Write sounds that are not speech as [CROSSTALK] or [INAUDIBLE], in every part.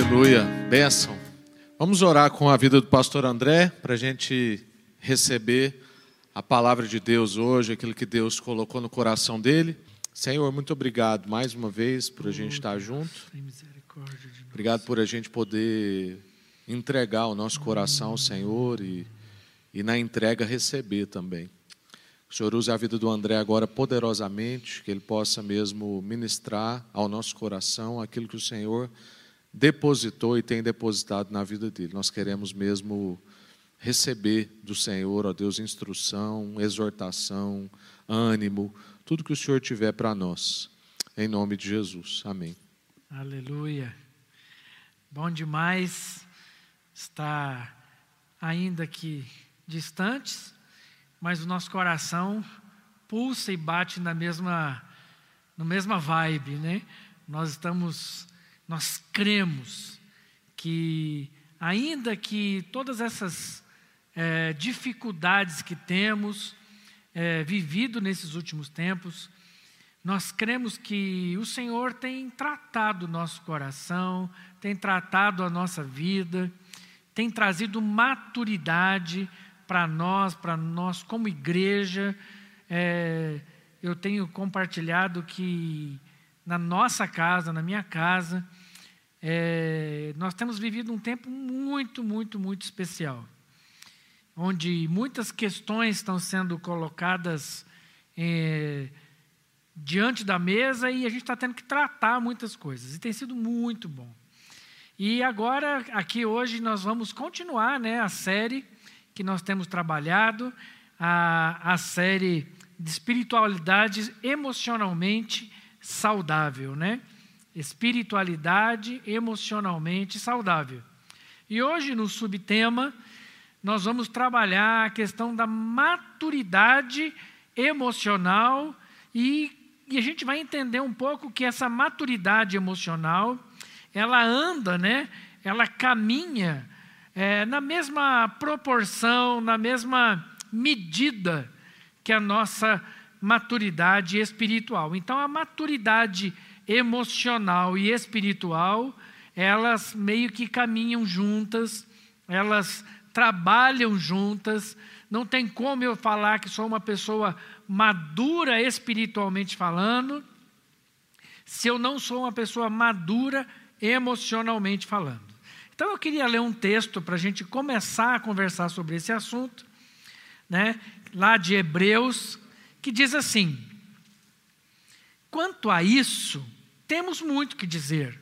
Aleluia, bênção. Vamos orar com a vida do pastor André para a gente receber a palavra de Deus hoje, aquilo que Deus colocou no coração dele. Senhor, muito obrigado mais uma vez por a gente estar junto. Obrigado por a gente poder entregar o nosso coração ao Senhor e, e na entrega receber também. O Senhor use a vida do André agora poderosamente, que ele possa mesmo ministrar ao nosso coração aquilo que o Senhor depositou e tem depositado na vida dele. Nós queremos mesmo receber do Senhor, ó Deus, instrução, exortação, ânimo, tudo que o Senhor tiver para nós. Em nome de Jesus. Amém. Aleluia. Bom demais estar ainda que distantes, mas o nosso coração pulsa e bate na mesma, na mesma vibe, né? Nós estamos, nós cremos que, ainda que todas essas é, dificuldades que temos é, vivido nesses últimos tempos, nós cremos que o Senhor tem tratado o nosso coração, tem tratado a nossa vida, tem trazido maturidade para nós, para nós como igreja. É, eu tenho compartilhado que na nossa casa, na minha casa, é, nós temos vivido um tempo muito, muito, muito especial, onde muitas questões estão sendo colocadas é, diante da mesa e a gente está tendo que tratar muitas coisas, e tem sido muito bom. E agora, aqui hoje, nós vamos continuar né, a série que nós temos trabalhado, a, a série de espiritualidade emocionalmente saudável, né? Espiritualidade emocionalmente saudável. E hoje, no subtema, nós vamos trabalhar a questão da maturidade emocional e, e a gente vai entender um pouco que essa maturidade emocional, ela anda, né? Ela caminha é, na mesma proporção, na mesma medida que a nossa maturidade espiritual. Então, a maturidade emocional e espiritual, elas meio que caminham juntas, elas trabalham juntas. Não tem como eu falar que sou uma pessoa madura espiritualmente falando, se eu não sou uma pessoa madura emocionalmente falando. Então eu queria ler um texto para a gente começar a conversar sobre esse assunto, né? lá de Hebreus, que diz assim: Quanto a isso, temos muito que dizer,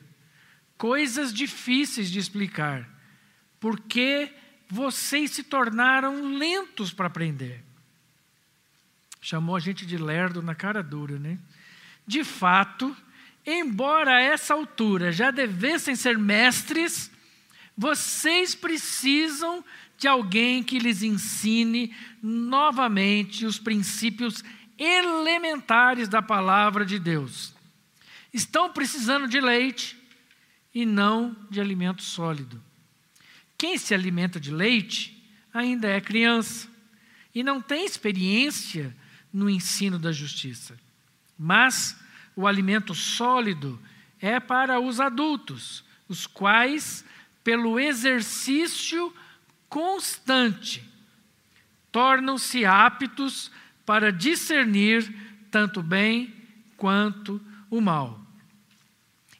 coisas difíceis de explicar, porque vocês se tornaram lentos para aprender. Chamou a gente de lerdo na cara dura, né? De fato, embora a essa altura já devessem ser mestres, vocês precisam de alguém que lhes ensine novamente os princípios elementares da palavra de Deus. Estão precisando de leite e não de alimento sólido. Quem se alimenta de leite ainda é criança e não tem experiência no ensino da justiça. Mas o alimento sólido é para os adultos, os quais pelo exercício constante, tornam-se aptos para discernir tanto o bem quanto o mal.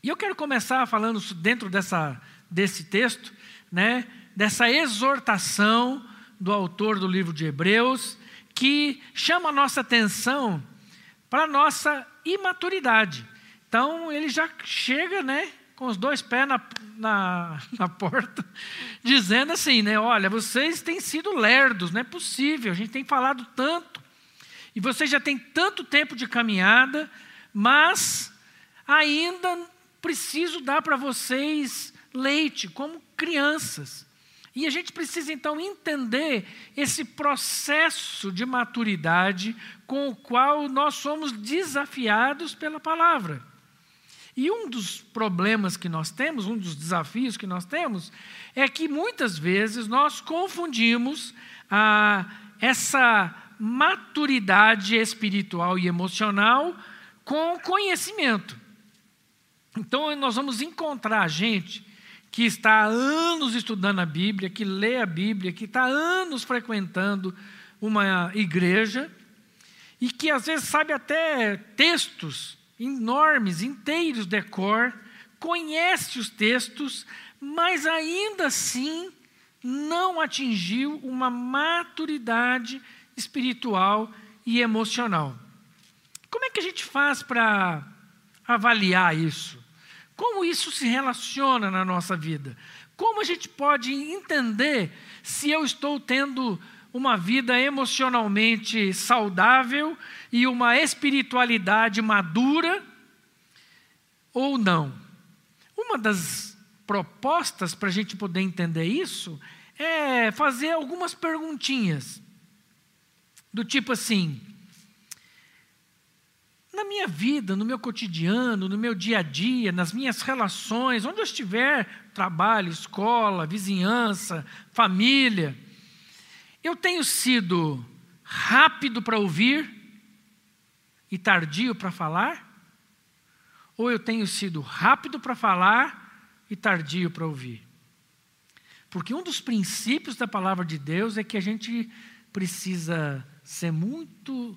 E eu quero começar falando dentro dessa, desse texto, né, dessa exortação do autor do livro de Hebreus, que chama a nossa atenção para a nossa imaturidade. Então, ele já chega, né, com os dois pés na, na, [LAUGHS] na, porta, dizendo assim, né? Olha, vocês têm sido lerdos, não é possível, a gente tem falado tanto, e vocês já têm tanto tempo de caminhada, mas ainda preciso dar para vocês leite, como crianças. E a gente precisa então entender esse processo de maturidade com o qual nós somos desafiados pela palavra. E um dos problemas que nós temos, um dos desafios que nós temos, é que muitas vezes nós confundimos ah, essa maturidade espiritual e emocional com conhecimento. Então, nós vamos encontrar gente que está há anos estudando a Bíblia, que lê a Bíblia, que está há anos frequentando uma igreja e que às vezes sabe até textos enormes, inteiros de cor, conhece os textos, mas ainda assim não atingiu uma maturidade espiritual e emocional. Como é que a gente faz para avaliar isso? Como isso se relaciona na nossa vida? Como a gente pode entender se eu estou tendo uma vida emocionalmente saudável e uma espiritualidade madura ou não? Uma das propostas para a gente poder entender isso é fazer algumas perguntinhas, do tipo assim: na minha vida, no meu cotidiano, no meu dia a dia, nas minhas relações, onde eu estiver, trabalho, escola, vizinhança, família, eu tenho sido rápido para ouvir e tardio para falar? Ou eu tenho sido rápido para falar e tardio para ouvir? Porque um dos princípios da palavra de Deus é que a gente precisa ser muito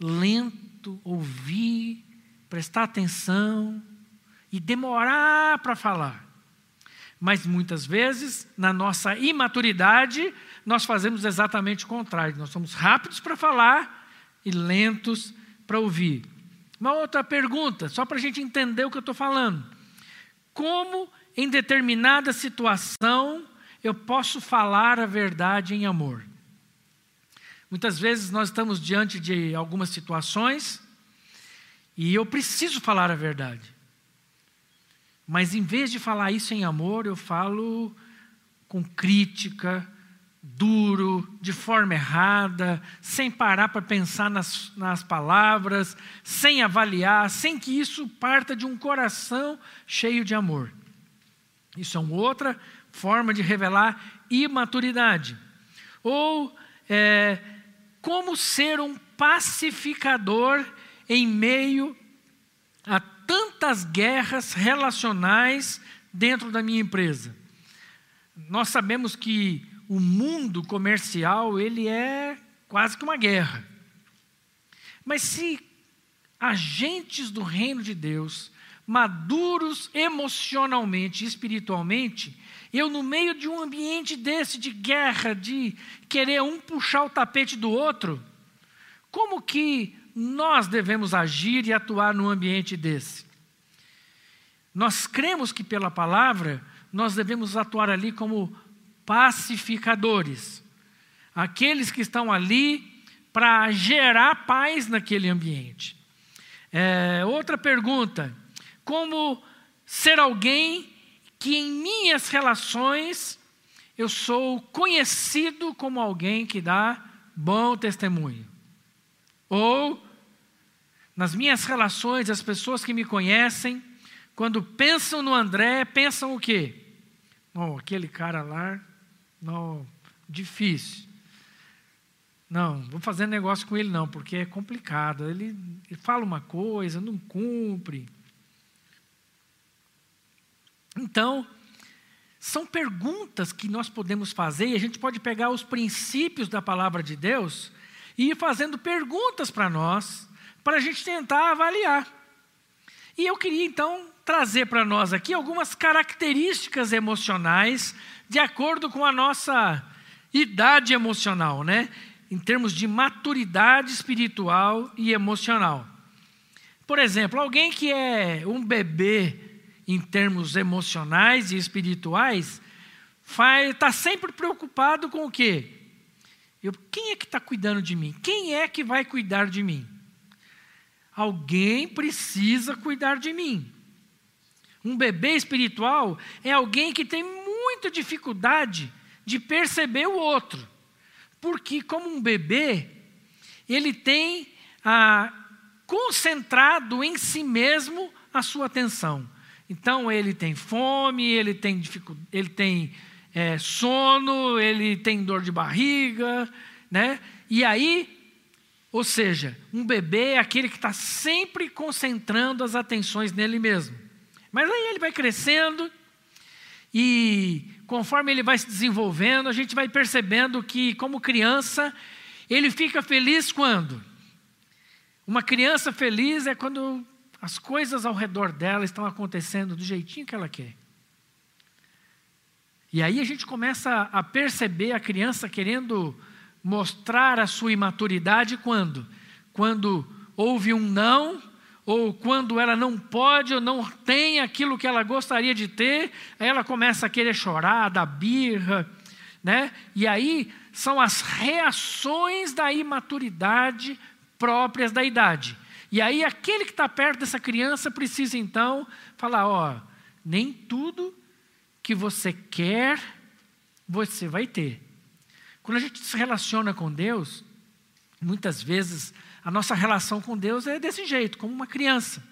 lento, ouvir, prestar atenção e demorar para falar. Mas muitas vezes, na nossa imaturidade, nós fazemos exatamente o contrário. Nós somos rápidos para falar e lentos para ouvir. Uma outra pergunta, só para a gente entender o que eu estou falando. Como, em determinada situação, eu posso falar a verdade em amor? Muitas vezes nós estamos diante de algumas situações e eu preciso falar a verdade. Mas em vez de falar isso em amor, eu falo com crítica, duro, de forma errada, sem parar para pensar nas, nas palavras, sem avaliar, sem que isso parta de um coração cheio de amor. Isso é uma outra forma de revelar imaturidade. Ou é, como ser um pacificador em meio a tantas guerras relacionais dentro da minha empresa. Nós sabemos que o mundo comercial, ele é quase que uma guerra. Mas se agentes do reino de Deus, maduros emocionalmente e espiritualmente, eu, no meio de um ambiente desse de guerra, de querer um puxar o tapete do outro, como que nós devemos agir e atuar num ambiente desse? Nós cremos que pela palavra nós devemos atuar ali como pacificadores, aqueles que estão ali para gerar paz naquele ambiente. É, outra pergunta: como ser alguém que em minhas relações eu sou conhecido como alguém que dá bom testemunho. Ou, nas minhas relações, as pessoas que me conhecem, quando pensam no André, pensam o quê? Oh, aquele cara lá, não, difícil. Não, vou fazer negócio com ele não, porque é complicado. Ele, ele fala uma coisa, não cumpre. Então, são perguntas que nós podemos fazer e a gente pode pegar os princípios da palavra de Deus e ir fazendo perguntas para nós, para a gente tentar avaliar. E eu queria então trazer para nós aqui algumas características emocionais de acordo com a nossa idade emocional, né? Em termos de maturidade espiritual e emocional. Por exemplo, alguém que é um bebê em termos emocionais e espirituais, está sempre preocupado com o quê? Eu, quem é que está cuidando de mim? Quem é que vai cuidar de mim? Alguém precisa cuidar de mim. Um bebê espiritual é alguém que tem muita dificuldade de perceber o outro. Porque, como um bebê, ele tem ah, concentrado em si mesmo a sua atenção. Então ele tem fome, ele tem, ele tem é, sono, ele tem dor de barriga, né? E aí, ou seja, um bebê é aquele que está sempre concentrando as atenções nele mesmo. Mas aí ele vai crescendo E conforme ele vai se desenvolvendo, a gente vai percebendo que, como criança, ele fica feliz quando? Uma criança feliz é quando as coisas ao redor dela estão acontecendo do jeitinho que ela quer. E aí a gente começa a perceber a criança querendo mostrar a sua imaturidade quando? Quando houve um não, ou quando ela não pode ou não tem aquilo que ela gostaria de ter, aí ela começa a querer chorar, dar birra, né? E aí são as reações da imaturidade próprias da idade. E aí aquele que está perto dessa criança precisa então falar, ó, nem tudo que você quer, você vai ter. Quando a gente se relaciona com Deus, muitas vezes a nossa relação com Deus é desse jeito, como uma criança.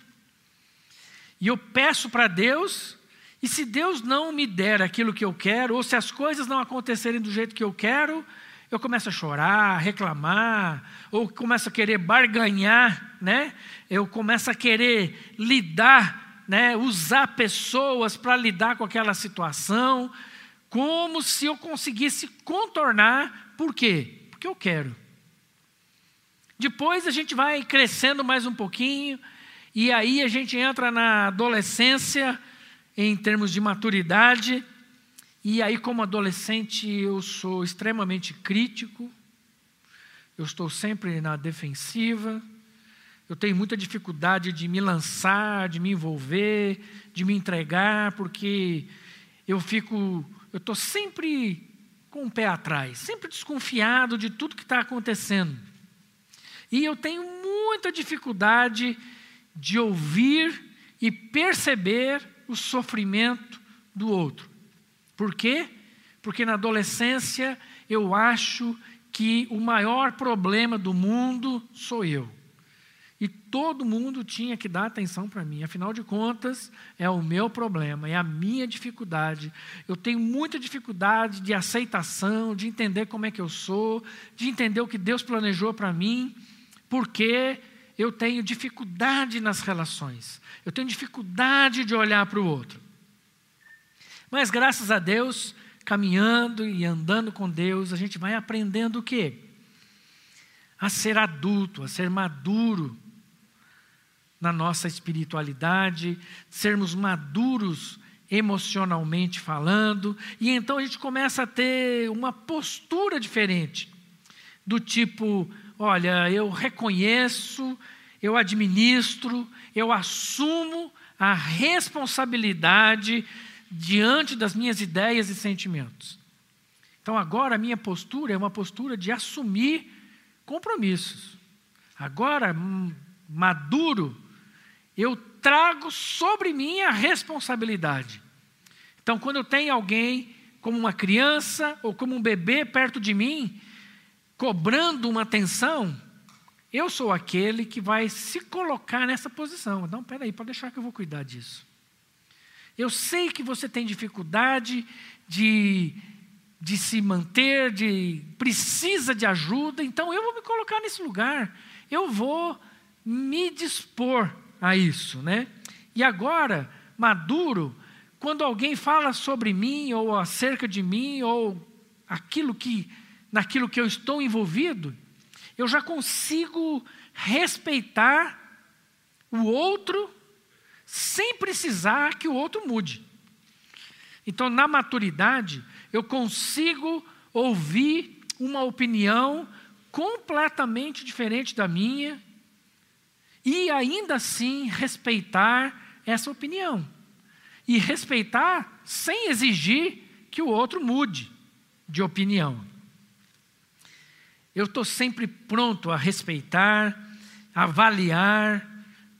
E eu peço para Deus, e se Deus não me der aquilo que eu quero, ou se as coisas não acontecerem do jeito que eu quero, eu começo a chorar, reclamar, ou começo a querer barganhar, né? Eu começo a querer lidar né, usar pessoas para lidar com aquela situação, como se eu conseguisse contornar, por quê? Porque eu quero. Depois a gente vai crescendo mais um pouquinho, e aí a gente entra na adolescência, em termos de maturidade, e aí, como adolescente, eu sou extremamente crítico, eu estou sempre na defensiva, eu tenho muita dificuldade de me lançar, de me envolver, de me entregar, porque eu fico, eu estou sempre com o pé atrás, sempre desconfiado de tudo que está acontecendo. E eu tenho muita dificuldade de ouvir e perceber o sofrimento do outro. Por quê? Porque na adolescência eu acho que o maior problema do mundo sou eu. E todo mundo tinha que dar atenção para mim. Afinal de contas, é o meu problema, é a minha dificuldade. Eu tenho muita dificuldade de aceitação, de entender como é que eu sou, de entender o que Deus planejou para mim, porque eu tenho dificuldade nas relações. Eu tenho dificuldade de olhar para o outro. Mas graças a Deus, caminhando e andando com Deus, a gente vai aprendendo o quê? A ser adulto, a ser maduro na nossa espiritualidade, sermos maduros emocionalmente falando, e então a gente começa a ter uma postura diferente, do tipo: olha, eu reconheço, eu administro, eu assumo a responsabilidade diante das minhas ideias e sentimentos. Então agora a minha postura é uma postura de assumir compromissos. Agora, hum, maduro, eu trago sobre mim a responsabilidade. Então, quando eu tenho alguém, como uma criança ou como um bebê perto de mim, cobrando uma atenção, eu sou aquele que vai se colocar nessa posição. Não, peraí, pode deixar que eu vou cuidar disso. Eu sei que você tem dificuldade de, de se manter, de precisa de ajuda, então eu vou me colocar nesse lugar. Eu vou me dispor a isso, né? E agora, maduro, quando alguém fala sobre mim ou acerca de mim ou aquilo que naquilo que eu estou envolvido, eu já consigo respeitar o outro sem precisar que o outro mude. Então, na maturidade, eu consigo ouvir uma opinião completamente diferente da minha e ainda assim respeitar essa opinião. E respeitar sem exigir que o outro mude de opinião. Eu estou sempre pronto a respeitar, avaliar,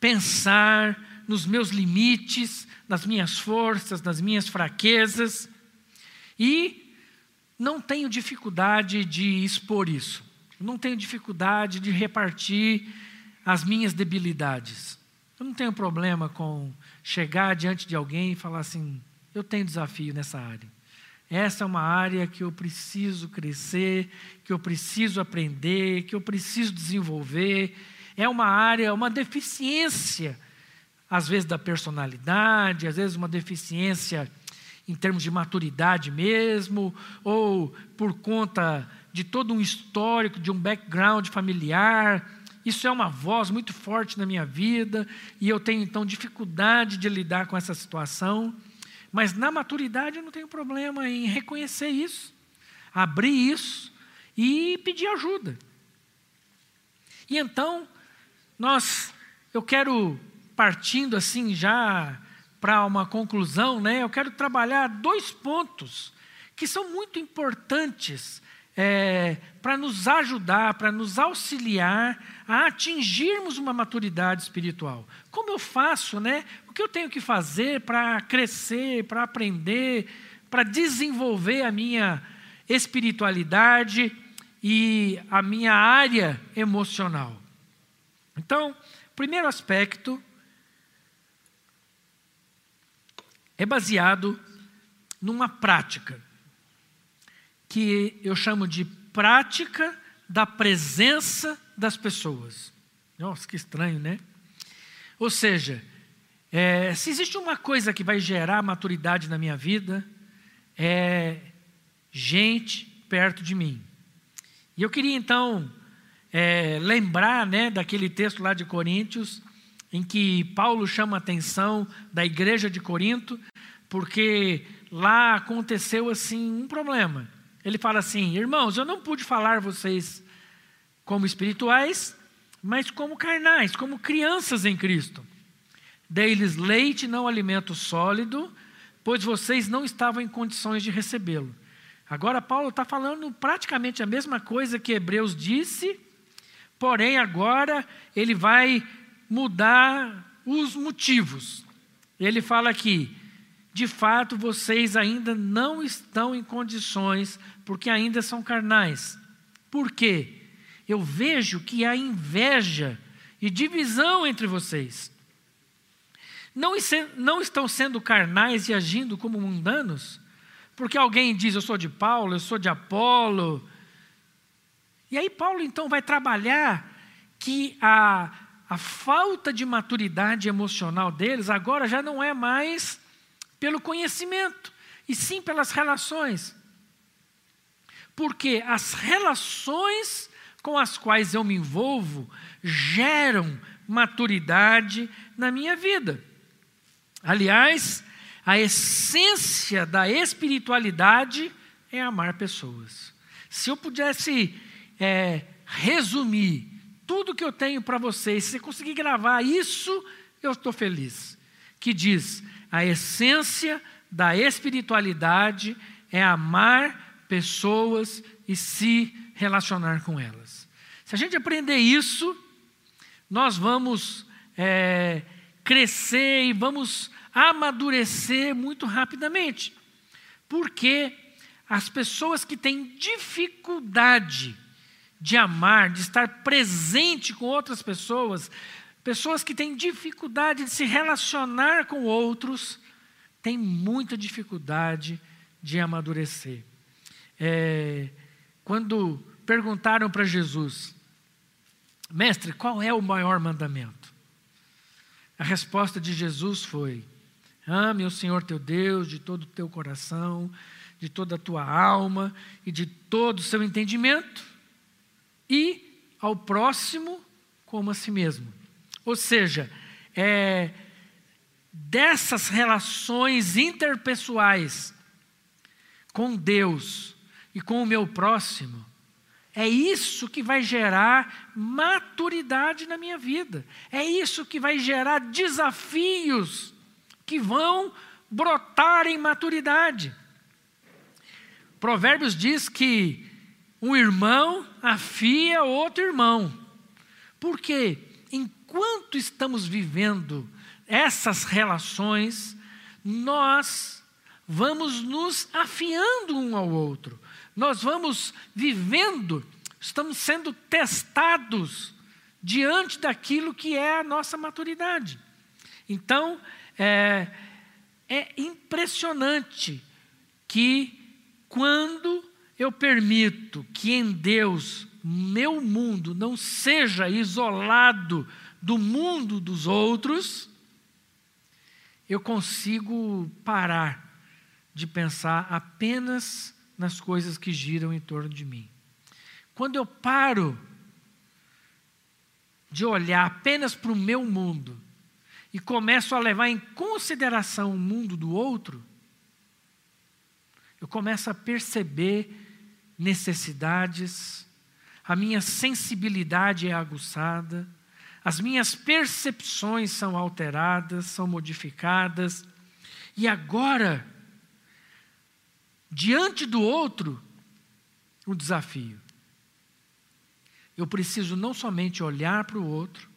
pensar nos meus limites, nas minhas forças, nas minhas fraquezas, e não tenho dificuldade de expor isso. Não tenho dificuldade de repartir as minhas debilidades. Eu não tenho problema com chegar diante de alguém e falar assim: eu tenho desafio nessa área. Essa é uma área que eu preciso crescer, que eu preciso aprender, que eu preciso desenvolver. É uma área, uma deficiência, às vezes da personalidade, às vezes uma deficiência em termos de maturidade mesmo, ou por conta de todo um histórico, de um background familiar. Isso é uma voz muito forte na minha vida e eu tenho então dificuldade de lidar com essa situação. Mas na maturidade eu não tenho problema em reconhecer isso, abrir isso e pedir ajuda. E então, nós, eu quero, partindo assim já para uma conclusão, né, eu quero trabalhar dois pontos que são muito importantes é, para nos ajudar, para nos auxiliar a atingirmos uma maturidade espiritual. Como eu faço, né? O que eu tenho que fazer para crescer, para aprender, para desenvolver a minha espiritualidade e a minha área emocional. Então, primeiro aspecto é baseado numa prática que eu chamo de prática da presença das pessoas. Nossa, que estranho, né? Ou seja, é, se existe uma coisa que vai gerar maturidade na minha vida, é gente perto de mim. E eu queria então é, lembrar né, daquele texto lá de Coríntios, em que Paulo chama a atenção da igreja de Corinto, porque lá aconteceu assim um problema. Ele fala assim: irmãos, eu não pude falar vocês como espirituais, mas como carnais, como crianças em Cristo. Dei-lhes leite, não alimento sólido, pois vocês não estavam em condições de recebê-lo. Agora, Paulo está falando praticamente a mesma coisa que Hebreus disse, porém, agora ele vai mudar os motivos. Ele fala aqui: de fato, vocês ainda não estão em condições, porque ainda são carnais. Por quê? Eu vejo que há inveja e divisão entre vocês. Não, não estão sendo carnais e agindo como mundanos? Porque alguém diz, eu sou de Paulo, eu sou de Apolo. E aí Paulo então vai trabalhar que a, a falta de maturidade emocional deles agora já não é mais pelo conhecimento, e sim pelas relações. Porque as relações com as quais eu me envolvo geram maturidade na minha vida. Aliás, a essência da espiritualidade é amar pessoas. Se eu pudesse é, resumir tudo que eu tenho para vocês, se você conseguir gravar isso, eu estou feliz. Que diz: a essência da espiritualidade é amar pessoas e se relacionar com elas. Se a gente aprender isso, nós vamos é, crescer e vamos amadurecer muito rapidamente. Porque as pessoas que têm dificuldade de amar, de estar presente com outras pessoas, pessoas que têm dificuldade de se relacionar com outros, têm muita dificuldade de amadurecer. É, quando perguntaram para Jesus, mestre, qual é o maior mandamento? A resposta de Jesus foi: Ame o Senhor teu Deus de todo o teu coração, de toda a tua alma e de todo o seu entendimento, e ao próximo como a si mesmo. Ou seja, é, dessas relações interpessoais com Deus e com o meu próximo, é isso que vai gerar maturidade na minha vida. É isso que vai gerar desafios que vão brotar em maturidade. Provérbios diz que um irmão afia outro irmão. Porque enquanto estamos vivendo essas relações, nós vamos nos afiando um ao outro. Nós vamos vivendo, estamos sendo testados diante daquilo que é a nossa maturidade. Então, é, é impressionante que quando eu permito que em Deus meu mundo não seja isolado do mundo dos outros, eu consigo parar de pensar apenas nas coisas que giram em torno de mim. Quando eu paro de olhar apenas para o meu mundo e começo a levar em consideração o mundo do outro, eu começo a perceber necessidades, a minha sensibilidade é aguçada, as minhas percepções são alteradas, são modificadas, e agora, diante do outro, o um desafio. Eu preciso não somente olhar para o outro,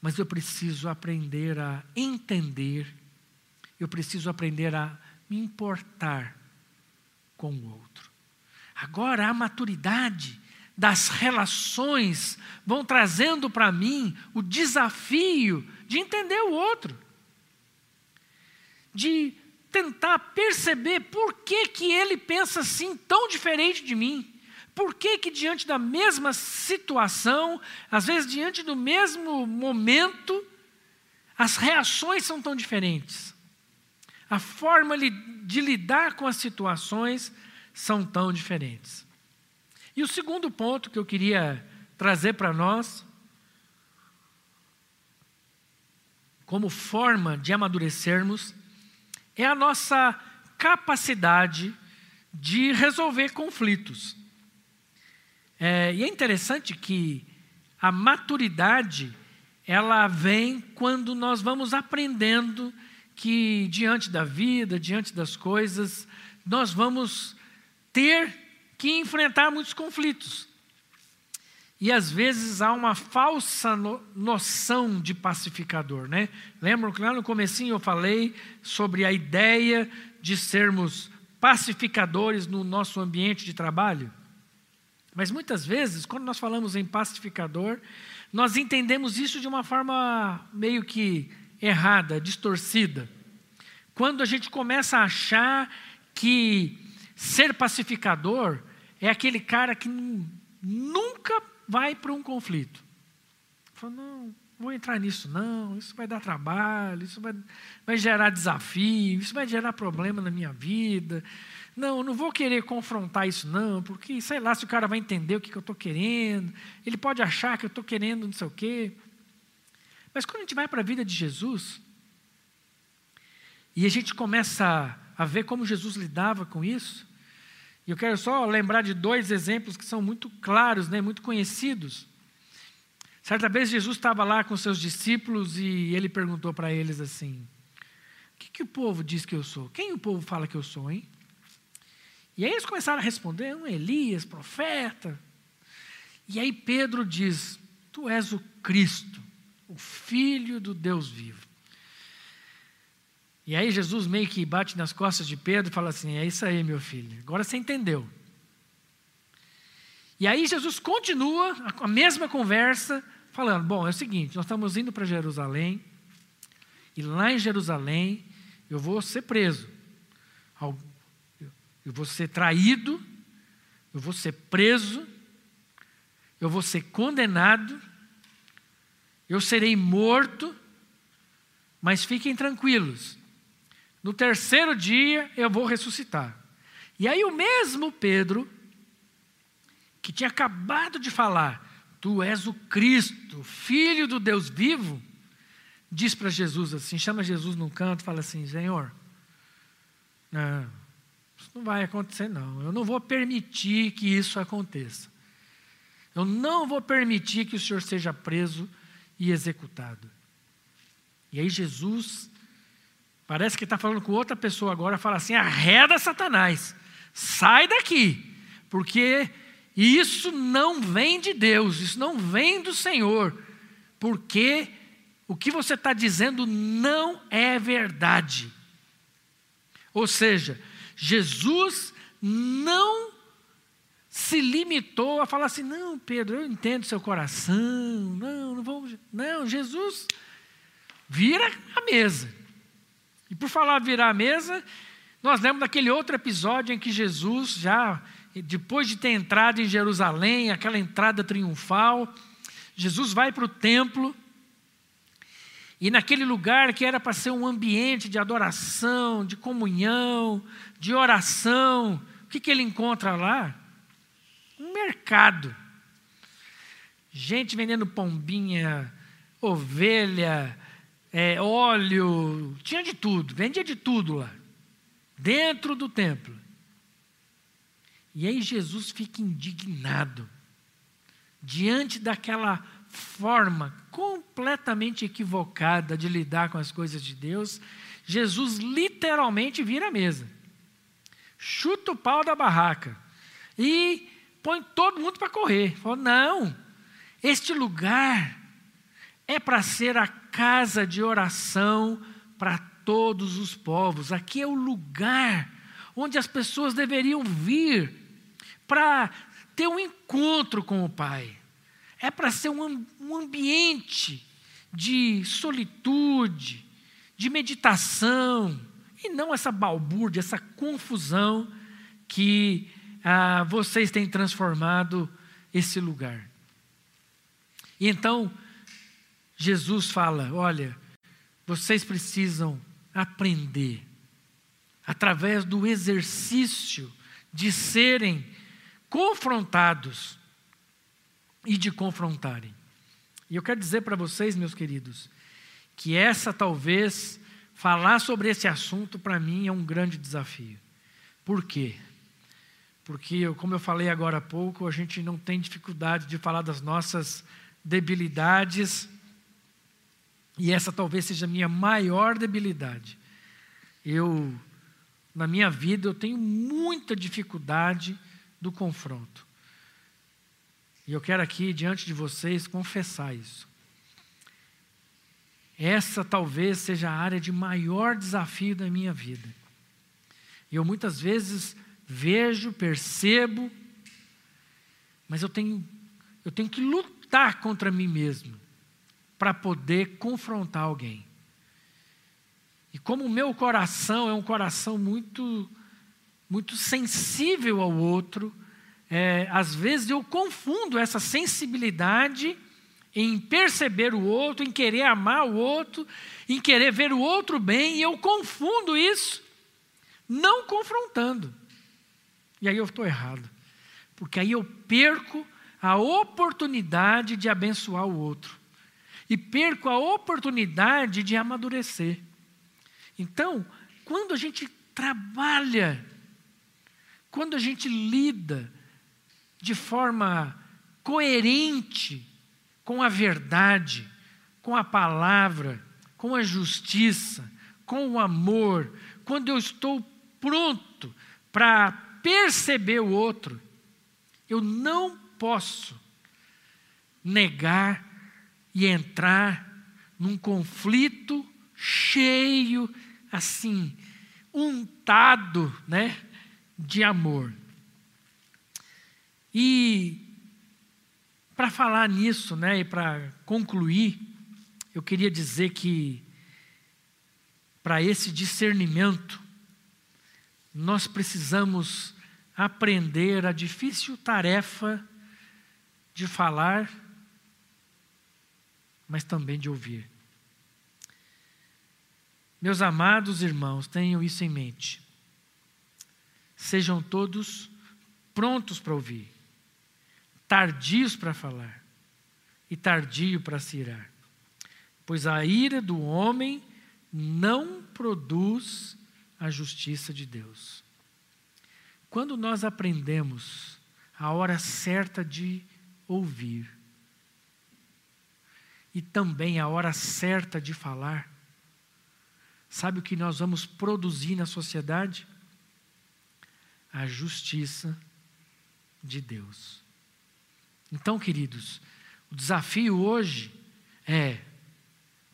mas eu preciso aprender a entender, eu preciso aprender a me importar com o outro. Agora, a maturidade das relações vão trazendo para mim o desafio de entender o outro, de tentar perceber por que, que ele pensa assim tão diferente de mim. Por que, que diante da mesma situação, às vezes diante do mesmo momento, as reações são tão diferentes? A forma de lidar com as situações são tão diferentes. E o segundo ponto que eu queria trazer para nós, como forma de amadurecermos, é a nossa capacidade de resolver conflitos. É, e é interessante que a maturidade ela vem quando nós vamos aprendendo que diante da vida, diante das coisas, nós vamos ter que enfrentar muitos conflitos. E às vezes há uma falsa no, noção de pacificador, né? Lembram que lá no comecinho eu falei sobre a ideia de sermos pacificadores no nosso ambiente de trabalho? Mas muitas vezes, quando nós falamos em pacificador, nós entendemos isso de uma forma meio que errada, distorcida. Quando a gente começa a achar que ser pacificador é aquele cara que nunca vai para um conflito. Fala, não, vou entrar nisso, não, isso vai dar trabalho, isso vai, vai gerar desafio, isso vai gerar problema na minha vida. Não, não vou querer confrontar isso, não, porque sei lá se o cara vai entender o que, que eu estou querendo, ele pode achar que eu estou querendo não sei o quê. Mas quando a gente vai para a vida de Jesus, e a gente começa a ver como Jesus lidava com isso, e eu quero só lembrar de dois exemplos que são muito claros, né, muito conhecidos. Certa vez Jesus estava lá com seus discípulos e ele perguntou para eles assim: O que, que o povo diz que eu sou? Quem o povo fala que eu sou, hein? E aí eles começaram a responder: um Elias, profeta. E aí Pedro diz: Tu és o Cristo, o Filho do Deus vivo. E aí Jesus meio que bate nas costas de Pedro e fala assim: É isso aí, meu filho, agora você entendeu. E aí Jesus continua a mesma conversa, falando: Bom, é o seguinte, nós estamos indo para Jerusalém, e lá em Jerusalém eu vou ser preso eu vou ser traído, eu vou ser preso, eu vou ser condenado, eu serei morto, mas fiquem tranquilos, no terceiro dia eu vou ressuscitar. E aí o mesmo Pedro, que tinha acabado de falar, Tu és o Cristo, Filho do Deus vivo, diz para Jesus assim, chama Jesus num canto fala assim, Senhor, não, isso não vai acontecer, não. Eu não vou permitir que isso aconteça. Eu não vou permitir que o Senhor seja preso e executado. E aí Jesus, parece que está falando com outra pessoa agora, fala assim: arreda Satanás, sai daqui, porque isso não vem de Deus, isso não vem do Senhor, porque o que você está dizendo não é verdade. Ou seja, Jesus não se limitou a falar assim: não, Pedro, eu entendo seu coração, não, não vamos. Não, Jesus vira a mesa. E por falar virar a mesa, nós lemos daquele outro episódio em que Jesus, já depois de ter entrado em Jerusalém, aquela entrada triunfal, Jesus vai para o templo E naquele lugar que era para ser um ambiente de adoração, de comunhão, de oração, o que, que ele encontra lá? Um mercado. Gente vendendo pombinha, ovelha, é, óleo, tinha de tudo, vendia de tudo lá, dentro do templo. E aí Jesus fica indignado diante daquela forma completamente equivocada de lidar com as coisas de Deus, Jesus literalmente vira a mesa, chuta o pau da barraca e põe todo mundo para correr. Fala: não, este lugar é para ser a casa de oração para todos os povos. Aqui é o lugar onde as pessoas deveriam vir para ter um encontro com o Pai. É para ser um, um ambiente de solitude, de meditação, e não essa balbúrdia, essa confusão que ah, vocês têm transformado esse lugar. E então, Jesus fala: olha, vocês precisam aprender, através do exercício de serem confrontados e de confrontarem. E eu quero dizer para vocês, meus queridos, que essa talvez, falar sobre esse assunto para mim é um grande desafio. Por quê? Porque, como eu falei agora há pouco, a gente não tem dificuldade de falar das nossas debilidades, e essa talvez seja a minha maior debilidade. Eu, na minha vida, eu tenho muita dificuldade do confronto. E eu quero aqui, diante de vocês, confessar isso. Essa talvez seja a área de maior desafio da minha vida. Eu muitas vezes vejo, percebo, mas eu tenho, eu tenho que lutar contra mim mesmo para poder confrontar alguém. E como o meu coração é um coração muito, muito sensível ao outro, é, às vezes eu confundo essa sensibilidade em perceber o outro, em querer amar o outro, em querer ver o outro bem, e eu confundo isso, não confrontando. E aí eu estou errado, porque aí eu perco a oportunidade de abençoar o outro, e perco a oportunidade de amadurecer. Então, quando a gente trabalha, quando a gente lida, de forma coerente com a verdade, com a palavra, com a justiça, com o amor, quando eu estou pronto para perceber o outro, eu não posso negar e entrar num conflito cheio, assim, untado, né, de amor. E para falar nisso, né, e para concluir, eu queria dizer que para esse discernimento nós precisamos aprender a difícil tarefa de falar, mas também de ouvir. Meus amados irmãos, tenham isso em mente. Sejam todos prontos para ouvir tardios para falar e tardio para se irar. Pois a ira do homem não produz a justiça de Deus. Quando nós aprendemos a hora certa de ouvir e também a hora certa de falar, sabe o que nós vamos produzir na sociedade? A justiça de Deus. Então, queridos, o desafio hoje é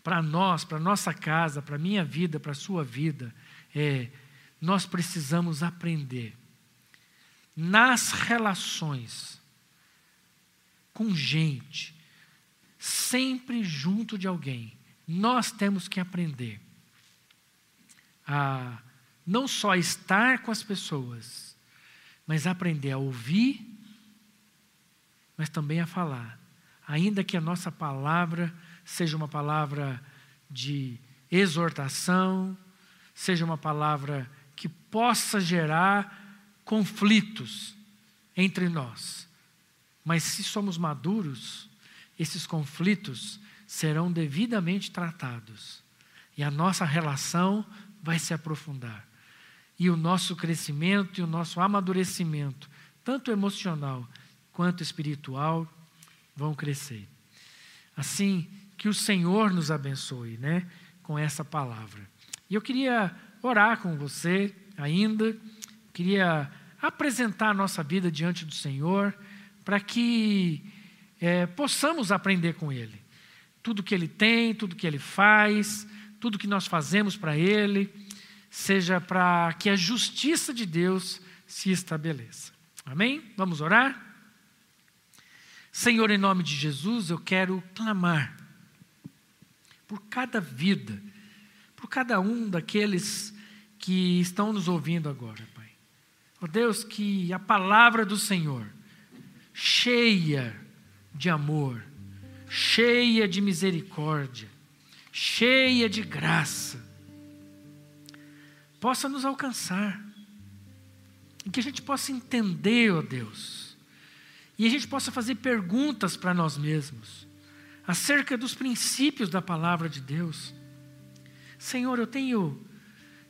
para nós, para nossa casa, para minha vida, para sua vida, é nós precisamos aprender nas relações com gente, sempre junto de alguém, nós temos que aprender a não só estar com as pessoas, mas aprender a ouvir mas também a falar. Ainda que a nossa palavra seja uma palavra de exortação, seja uma palavra que possa gerar conflitos entre nós. Mas se somos maduros, esses conflitos serão devidamente tratados e a nossa relação vai se aprofundar. E o nosso crescimento e o nosso amadurecimento, tanto emocional quanto espiritual, vão crescer. Assim, que o Senhor nos abençoe, né, com essa palavra. E eu queria orar com você ainda, queria apresentar a nossa vida diante do Senhor, para que é, possamos aprender com Ele. Tudo que Ele tem, tudo que Ele faz, tudo que nós fazemos para Ele, seja para que a justiça de Deus se estabeleça. Amém? Vamos orar? Senhor, em nome de Jesus, eu quero clamar por cada vida, por cada um daqueles que estão nos ouvindo agora, Pai. Ó oh Deus, que a palavra do Senhor, cheia de amor, cheia de misericórdia, cheia de graça, possa nos alcançar, e que a gente possa entender, ó Deus, e a gente possa fazer perguntas para nós mesmos acerca dos princípios da palavra de Deus. Senhor, eu tenho,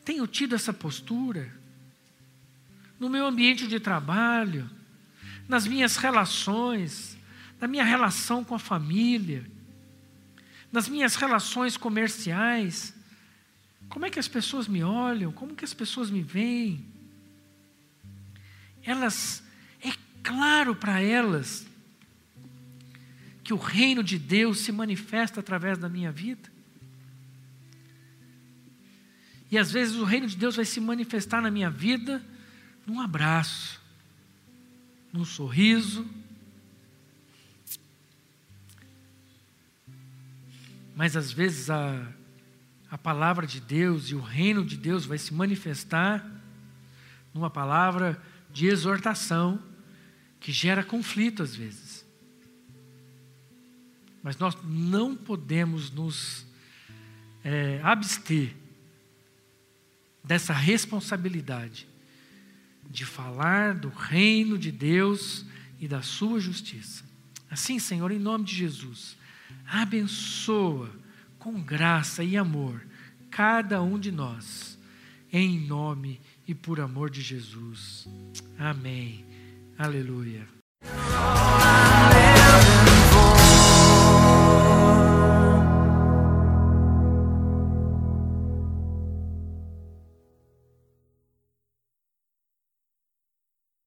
tenho tido essa postura no meu ambiente de trabalho, nas minhas relações, na minha relação com a família, nas minhas relações comerciais. Como é que as pessoas me olham? Como que as pessoas me veem? Elas, é claro para elas que o reino de Deus se manifesta através da minha vida. E às vezes o reino de Deus vai se manifestar na minha vida num abraço, num sorriso. Mas às vezes a, a palavra de Deus e o reino de Deus vai se manifestar numa palavra de exortação que gera conflito às vezes. Mas nós não podemos nos é, abster dessa responsabilidade de falar do reino de Deus e da sua justiça. Assim, Senhor, em nome de Jesus, abençoa com graça e amor cada um de nós, em nome e por amor de Jesus. Amém. Aleluia.